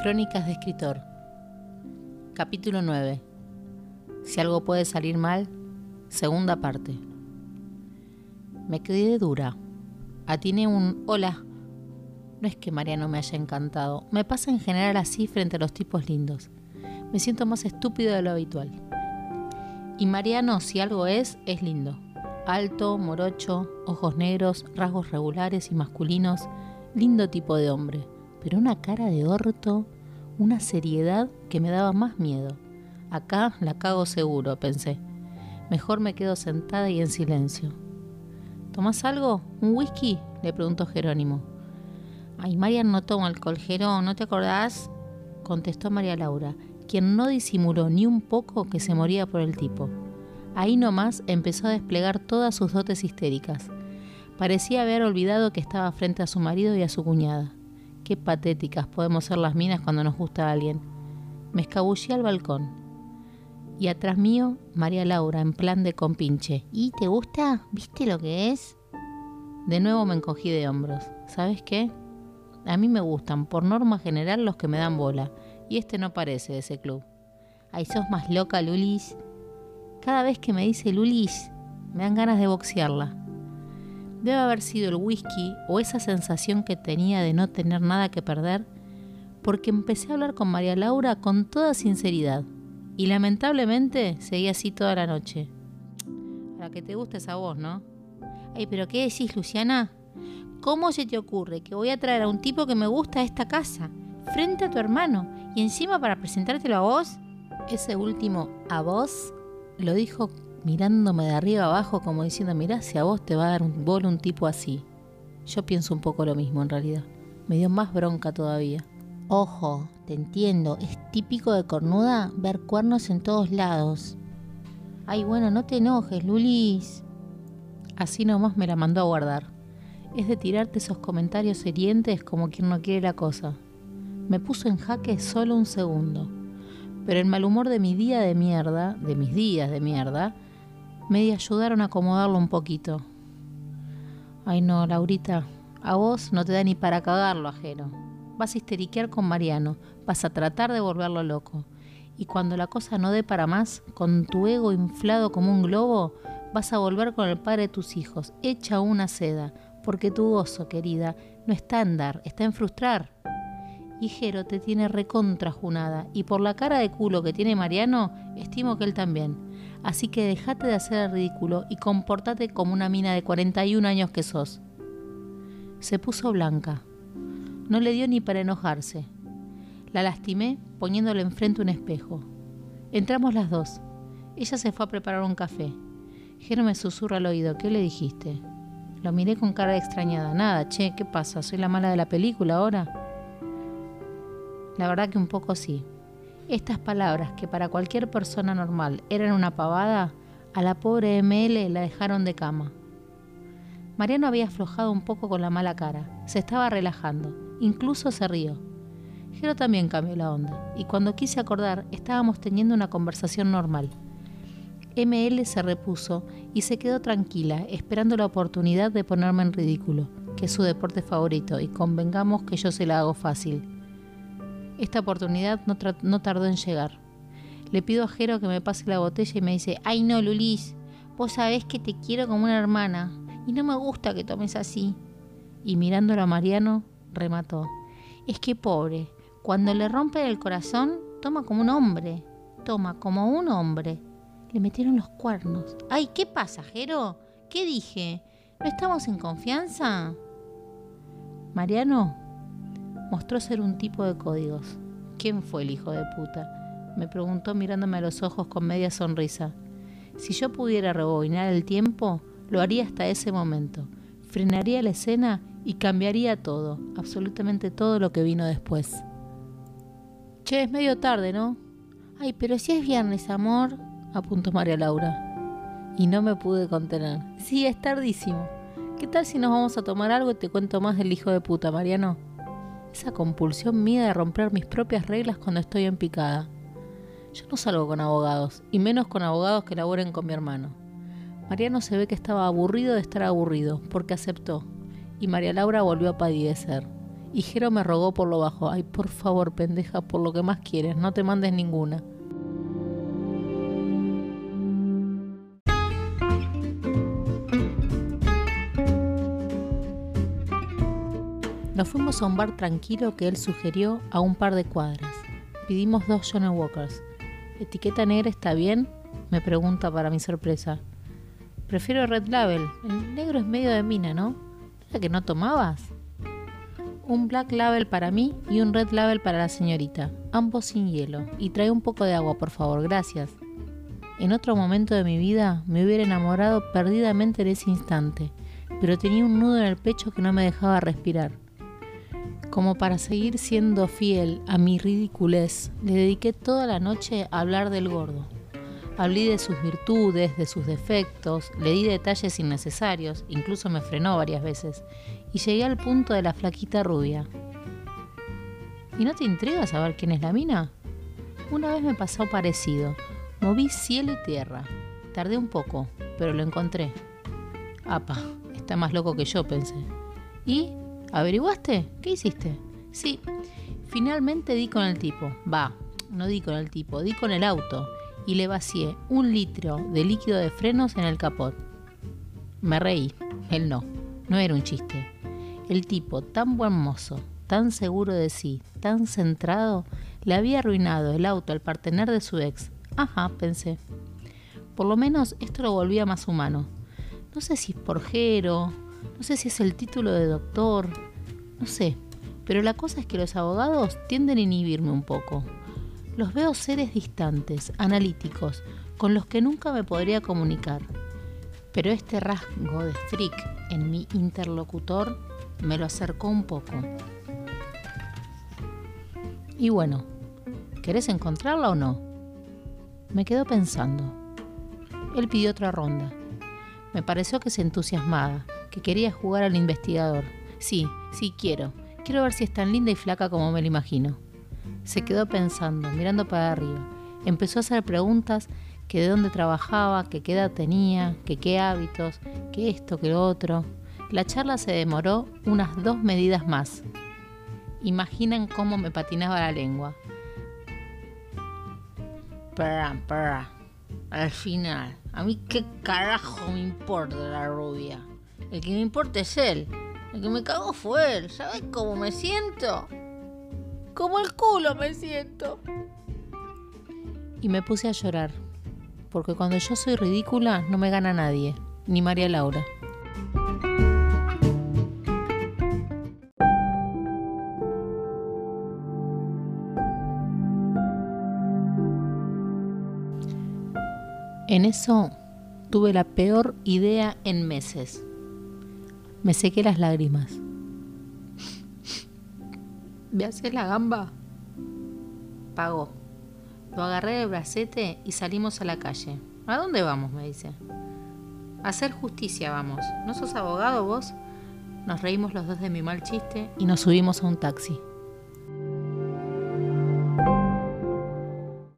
Crónicas de escritor. Capítulo 9. Si algo puede salir mal, segunda parte. Me quedé dura. Atiné un hola. No es que Mariano me haya encantado. Me pasa en general así frente a los tipos lindos. Me siento más estúpido de lo habitual. Y Mariano, si algo es, es lindo. Alto, morocho, ojos negros, rasgos regulares y masculinos. Lindo tipo de hombre pero una cara de orto, una seriedad que me daba más miedo. Acá la cago seguro, pensé. Mejor me quedo sentada y en silencio. ¿Tomás algo? ¿Un whisky? le preguntó Jerónimo. Ay, Marian no toma alcohol, Jerón, ¿no te acordás? contestó María Laura, quien no disimuló ni un poco que se moría por el tipo. Ahí nomás empezó a desplegar todas sus dotes histéricas. Parecía haber olvidado que estaba frente a su marido y a su cuñada. Qué patéticas podemos ser las minas cuando nos gusta alguien. Me escabullí al balcón. Y atrás mío, María Laura, en plan de compinche. ¿Y te gusta? ¿Viste lo que es? De nuevo me encogí de hombros. ¿Sabes qué? A mí me gustan, por norma general, los que me dan bola. Y este no parece de ese club. Ay, sos más loca, Lulis. Cada vez que me dice Lulis, me dan ganas de boxearla. Debe haber sido el whisky o esa sensación que tenía de no tener nada que perder, porque empecé a hablar con María Laura con toda sinceridad y lamentablemente seguí así toda la noche. Para que te guste esa voz, ¿no? Ay, pero ¿qué decís, Luciana? ¿Cómo se te ocurre que voy a traer a un tipo que me gusta a esta casa, frente a tu hermano, y encima para presentártelo a vos? Ese último a vos lo dijo mirándome de arriba abajo como diciendo, mirá, si a vos te va a dar un bolo un tipo así. Yo pienso un poco lo mismo en realidad. Me dio más bronca todavía. Ojo, te entiendo, es típico de cornuda ver cuernos en todos lados. Ay, bueno, no te enojes, Lulis. Así nomás me la mandó a guardar. Es de tirarte esos comentarios hirientes como quien no quiere la cosa. Me puso en jaque solo un segundo. Pero el mal humor de mi día de mierda, de mis días de mierda, me ayudaron a acomodarlo un poquito. Ay no, Laurita, a vos no te da ni para cagarlo ajeno. Vas a histeriquear con Mariano, vas a tratar de volverlo loco. Y cuando la cosa no dé para más, con tu ego inflado como un globo, vas a volver con el padre de tus hijos, hecha una seda, porque tu gozo, querida, no está en dar, está en frustrar. Y Jero te tiene recontrajunada, y por la cara de culo que tiene Mariano, estimo que él también así que dejate de hacer el ridículo y comportate como una mina de 41 años que sos. Se puso blanca. No le dio ni para enojarse. La lastimé poniéndole enfrente un espejo. Entramos las dos. Ella se fue a preparar un café. Jero me susurra al oído, ¿qué le dijiste? Lo miré con cara extrañada. Nada, che, ¿qué pasa? ¿Soy la mala de la película ahora? La verdad que un poco sí. Estas palabras, que para cualquier persona normal eran una pavada, a la pobre ML la dejaron de cama. Mariano había aflojado un poco con la mala cara, se estaba relajando, incluso se rió. Jero también cambió la onda, y cuando quise acordar estábamos teniendo una conversación normal. ML se repuso y se quedó tranquila, esperando la oportunidad de ponerme en ridículo, que es su deporte favorito, y convengamos que yo se la hago fácil. Esta oportunidad no, tardó en llegar. Le pido a Jero que me pase la botella y me dice, ay no, Lulis, vos sabés que te quiero como una hermana y no me gusta que tomes así. Y mirándolo a Mariano, remató, es que pobre, cuando le rompe el corazón, toma como un hombre, toma como un hombre. Le metieron los cuernos. Ay, ¿qué pasa, Jero? ¿Qué dije? ¿No estamos en confianza? Mariano Mostró ser un tipo de códigos. ¿Quién fue el hijo de puta? Me preguntó mirándome a los ojos con media sonrisa. Si yo pudiera rebobinar el tiempo, lo haría hasta ese momento. Frenaría la escena y cambiaría todo, absolutamente todo lo que vino después. Che, es medio tarde, ¿no? Ay, pero si es viernes, amor, apuntó María Laura. Y no me pude contener. Sí, es tardísimo. ¿Qué tal si nos vamos a tomar algo y te cuento más del hijo de puta, Mariano? Esa compulsión mía de romper mis propias reglas cuando estoy en picada. Yo no salgo con abogados, y menos con abogados que laboren con mi hermano. Mariano se ve que estaba aburrido de estar aburrido, porque aceptó, y María Laura volvió a padidecer. Y Jero me rogó por lo bajo, ay, por favor, pendeja, por lo que más quieres, no te mandes ninguna. Nos fuimos a un bar tranquilo que él sugirió a un par de cuadras. Pedimos dos Johnny Walkers. ¿Etiqueta negra está bien? Me pregunta para mi sorpresa. Prefiero Red Label. El negro es medio de mina, ¿no? ¿Era que no tomabas? Un Black Label para mí y un Red Label para la señorita, ambos sin hielo. Y trae un poco de agua, por favor, gracias. En otro momento de mi vida me hubiera enamorado perdidamente en ese instante, pero tenía un nudo en el pecho que no me dejaba respirar. Como para seguir siendo fiel a mi ridiculez, le dediqué toda la noche a hablar del gordo. Hablé de sus virtudes, de sus defectos, le di detalles innecesarios, incluso me frenó varias veces, y llegué al punto de la flaquita rubia. ¿Y no te intriga saber quién es la mina? Una vez me pasó parecido. Moví cielo y tierra. Tardé un poco, pero lo encontré. Apa, está más loco que yo, pensé. ¿Y? ¿Averiguaste? ¿Qué hiciste? Sí, finalmente di con el tipo. Va, no di con el tipo, di con el auto y le vacié un litro de líquido de frenos en el capot. Me reí, él no, no era un chiste. El tipo, tan buen mozo, tan seguro de sí, tan centrado, le había arruinado el auto al partener de su ex. Ajá, pensé. Por lo menos esto lo volvía más humano. No sé si es porjero, no sé si es el título de doctor, no sé. Pero la cosa es que los abogados tienden a inhibirme un poco. Los veo seres distantes, analíticos, con los que nunca me podría comunicar. Pero este rasgo de freak en mi interlocutor me lo acercó un poco. Y bueno, ¿querés encontrarla o no? Me quedo pensando. Él pidió otra ronda. Me pareció que se entusiasmaba, que quería jugar al investigador. Sí, sí quiero. Quiero ver si es tan linda y flaca como me lo imagino. Se quedó pensando, mirando para arriba. Empezó a hacer preguntas que de dónde trabajaba, que qué edad tenía, que qué hábitos, que esto, que lo otro. La charla se demoró unas dos medidas más. Imaginan cómo me patinaba la lengua. Para, para. Al final, a mí qué carajo me importa la rubia. El que me importa es él. El que me cagó fue él. ¿Sabes cómo me siento? Como el culo me siento. Y me puse a llorar. Porque cuando yo soy ridícula no me gana nadie. Ni María Laura. En eso tuve la peor idea en meses. Me sequé las lágrimas. ¿Me haces la gamba? Pagó. Lo agarré del bracete y salimos a la calle. ¿A dónde vamos? me dice. A hacer justicia vamos. ¿No sos abogado vos? Nos reímos los dos de mi mal chiste y nos subimos a un taxi.